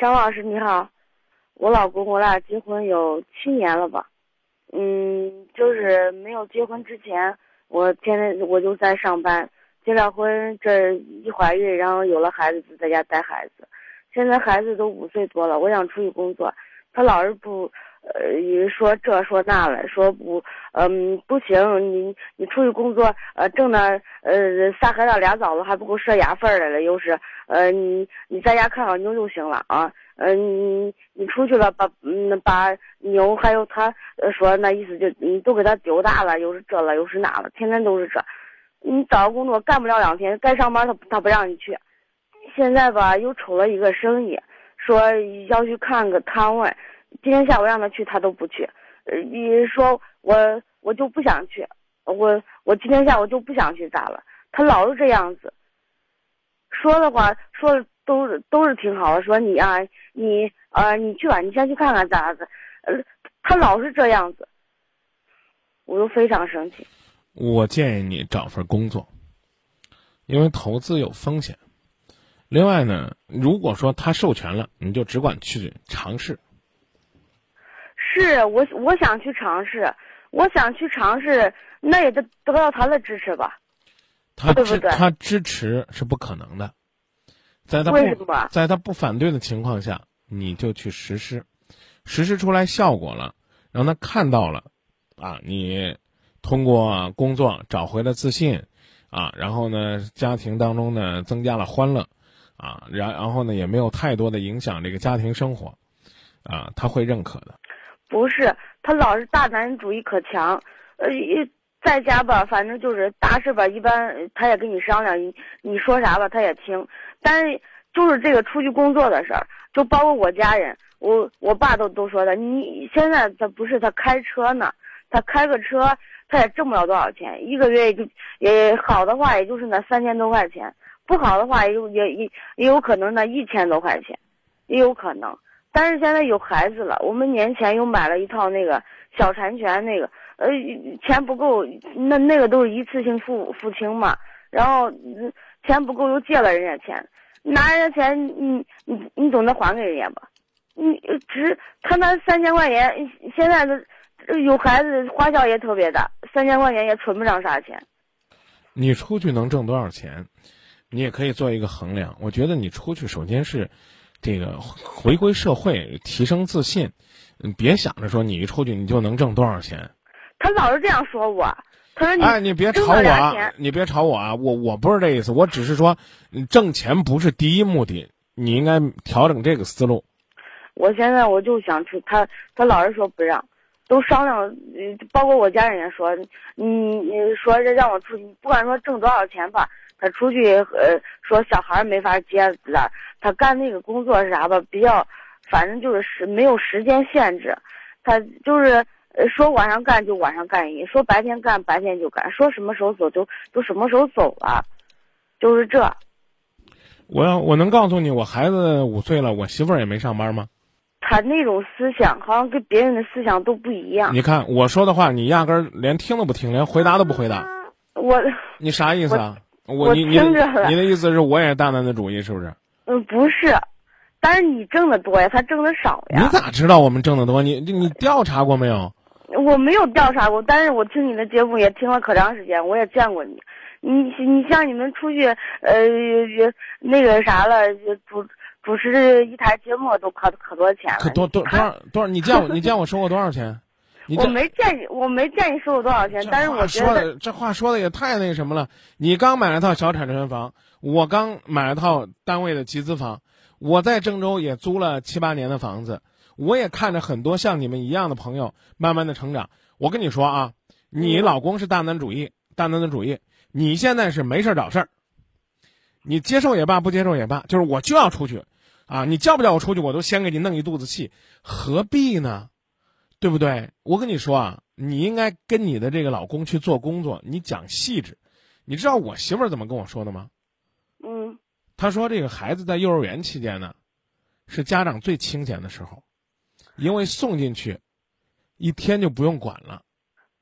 张老师你好，我老公我俩结婚有七年了吧？嗯，就是没有结婚之前，我天天我就在上班。结了婚这一怀孕，然后有了孩子就在家带孩子。现在孩子都五岁多了，我想出去工作，他老是不，呃，说这说那了，说不，嗯，不行，你你出去工作，呃，挣的呃仨孩子俩枣子还不够塞牙缝来了，又是，呃，你你在家看好牛就行了啊，嗯，你你出去了把嗯把牛还有他说那意思就你都给他丢大了，又是这了又是那了，天天都是这，你找个工作干不了两天，该上班他他不让你去。现在吧，又瞅了一个生意，说要去看个摊位。今天下午让他去，他都不去。呃，你说我我就不想去，我我今天下午就不想去，咋了？他老是这样子。说的话说的都是都是挺好的，说你啊，你呃，你去吧，你先去看看咋子。呃，他老是这样子，我都非常生气。我建议你找份工作，因为投资有风险。另外呢，如果说他授权了，你就只管去尝试。是我我想去尝试，我想去尝试，那也得得到他的支持吧。他对不对？他支持是不可能的，在他不在他不反对的情况下，你就去实施，实施出来效果了，让他看到了，啊，你通过工作找回了自信，啊，然后呢，家庭当中呢增加了欢乐。啊，然然后呢，也没有太多的影响这个家庭生活，啊，他会认可的。不是，他老是大男人主义可强，呃，一在家吧，反正就是大事吧，一般他也跟你商量，你你说啥吧，他也听。但是就是这个出去工作的事儿，就包括我家人，我我爸都都说的，你现在他不是他开车呢，他开个车他也挣不了多少钱，一个月也就也好的话也就是那三千多块钱。不好的话，也也也也有可能那一千多块钱，也有可能。但是现在有孩子了，我们年前又买了一套那个小产权那个，呃，钱不够，那那个都是一次性付付清嘛。然后钱不够又借了人家钱，拿人家钱，你你你总得还给人家吧？你只看他三千块钱，现在的有孩子花销也特别大，三千块钱也存不上啥钱。你出去能挣多少钱？你也可以做一个衡量。我觉得你出去首先是，这个回归社会，提升自信。嗯，别想着说你一出去你就能挣多少钱。他老是这样说我，他说你哎，你别吵我，你别吵我啊！我我不是这意思，我只是说，挣钱不是第一目的，你应该调整这个思路。我现在我就想出，他他老是说不让，都商量，包括我家人也说，你你说让我出去，不管说挣多少钱吧。他出去呃说小孩没法接了，他干那个工作是啥吧？比较，反正就是时没有时间限制，他就是说晚上干就晚上干一，说白天干白天就干，说什么时候走就就什么时候走了，就是这。我要我能告诉你，我孩子五岁了，我媳妇儿也没上班吗？他那种思想好像跟别人的思想都不一样。你看我说的话，你压根儿连听都不听，连回答都不回答。我你啥意思啊？我你你你的意思是我也是大男子主义是不是？嗯，不是，但是你挣的多呀，他挣的少呀。你咋知道我们挣的多？你你调查过没有？我没有调查过，但是我听你的节目也听了可长时间，我也见过你。你你像你们出去呃那个啥了，主主持一台节目都可可多钱了。可多多多少多少？你见我你见我收过多少钱？我没见你，我没见你收过多少钱，但是我觉得这话说的也太那什么了。你刚买了套小产权房，我刚买了套单位的集资房，我在郑州也租了七八年的房子，我也看着很多像你们一样的朋友慢慢的成长。我跟你说啊，你老公是大男主义，大男子主义，你现在是没事找事儿，你接受也罢，不接受也罢，就是我就要出去，啊，你叫不叫我出去，我都先给你弄一肚子气，何必呢？对不对？我跟你说啊，你应该跟你的这个老公去做工作，你讲细致。你知道我媳妇儿怎么跟我说的吗？嗯，她说这个孩子在幼儿园期间呢，是家长最清闲的时候，因为送进去，一天就不用管了。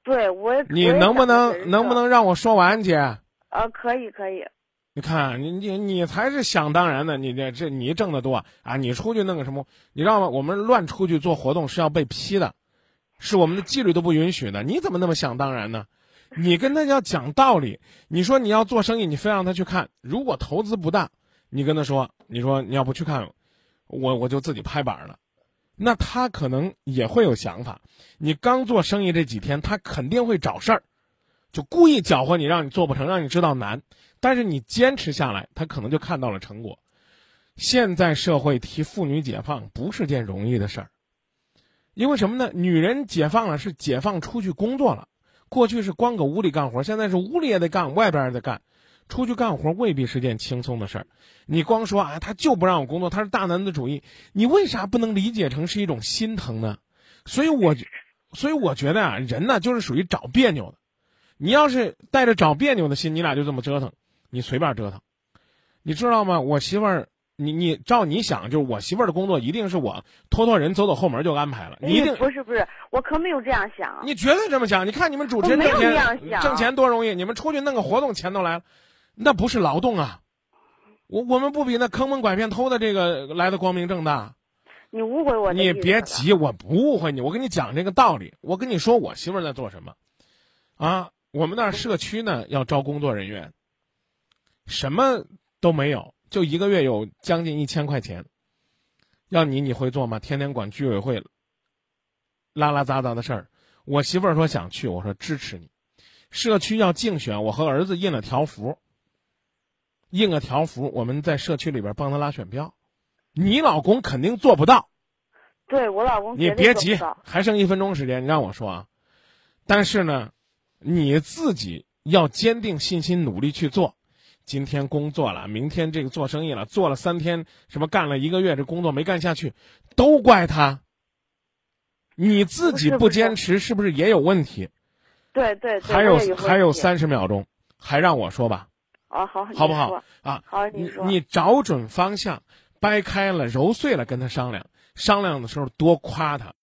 对，我你能不能能不能让我说完，姐？啊，可以可以。你看，你你你才是想当然的，你这这你挣得多啊！你出去弄个什么？你知道吗？我们乱出去做活动是要被批的，是我们的纪律都不允许的。你怎么那么想当然呢？你跟他要讲道理。你说你要做生意，你非让他去看。如果投资不大，你跟他说，你说你要不去看，我我就自己拍板了。那他可能也会有想法。你刚做生意这几天，他肯定会找事儿，就故意搅和你，让你做不成，让你知道难。但是你坚持下来，他可能就看到了成果。现在社会提妇女解放不是件容易的事儿，因为什么呢？女人解放了，是解放出去工作了。过去是光搁屋里干活，现在是屋里也得干，外边也得干。出去干活未必是件轻松的事儿。你光说啊，他就不让我工作，他是大男子主义，你为啥不能理解成是一种心疼呢？所以我，所以我觉得啊，人呢就是属于找别扭的。你要是带着找别扭的心，你俩就这么折腾。你随便折腾，你知道吗？我媳妇儿，你你照你想，就是我媳妇儿的工作一定是我托托人走走后门就安排了。你一定不是不是，我可没有这样想。你绝对这么想？你看你们主持人挣钱挣钱多容易，你们出去弄个活动钱都来了，那不是劳动啊！我我们不比那坑蒙拐骗偷的这个来的光明正大。你误会我。你别急，我不误会你。我跟你讲这个道理。我跟你说，我媳妇儿在做什么？啊，我们那儿社区呢要招工作人员。什么都没有，就一个月有将近一千块钱，要你你会做吗？天天管居委会拉拉杂杂的事儿。我媳妇儿说想去，我说支持你。社区要竞选，我和儿子印了条幅，印个条幅，我们在社区里边帮他拉选票。你老公肯定做不到，对我老公你别急，还剩一分钟时间，你让我说啊。但是呢，你自己要坚定信心，努力去做。今天工作了，明天这个做生意了，做了三天，什么干了一个月，这工作没干下去，都怪他。你自己不坚持，是不是也有问题？对对。还有还有三十秒钟，还让我说吧。啊，好，好不好？啊，好，你说。你找准方向，掰开了揉碎了跟他商量，商量的时候多夸他。